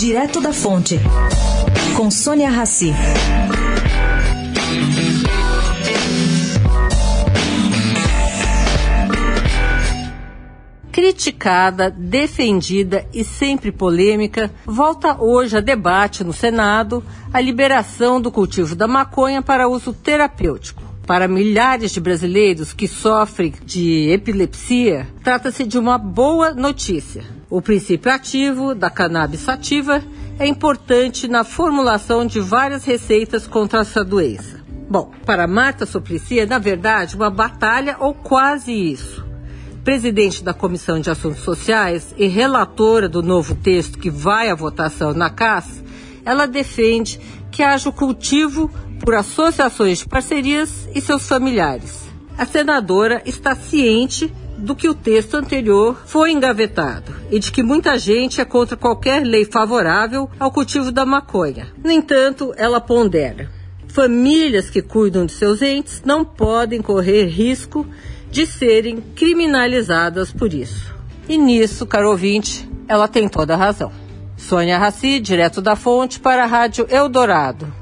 Direto da Fonte, com Sônia Rassi. Criticada, defendida e sempre polêmica, volta hoje a debate no Senado a liberação do cultivo da maconha para uso terapêutico. Para milhares de brasileiros que sofrem de epilepsia, trata-se de uma boa notícia. O princípio ativo da cannabis sativa é importante na formulação de várias receitas contra essa doença. Bom, para Marta Suplicy é, na verdade, uma batalha ou quase isso. Presidente da Comissão de Assuntos Sociais e relatora do novo texto que vai à votação na CAS, ela defende que haja o cultivo por associações de parcerias e seus familiares. A senadora está ciente do que o texto anterior foi engavetado e de que muita gente é contra qualquer lei favorável ao cultivo da maconha. No entanto, ela pondera: famílias que cuidam de seus entes não podem correr risco de serem criminalizadas por isso. E nisso, caro ouvinte, ela tem toda a razão. Sônia Raci, direto da fonte, para a Rádio Eldorado.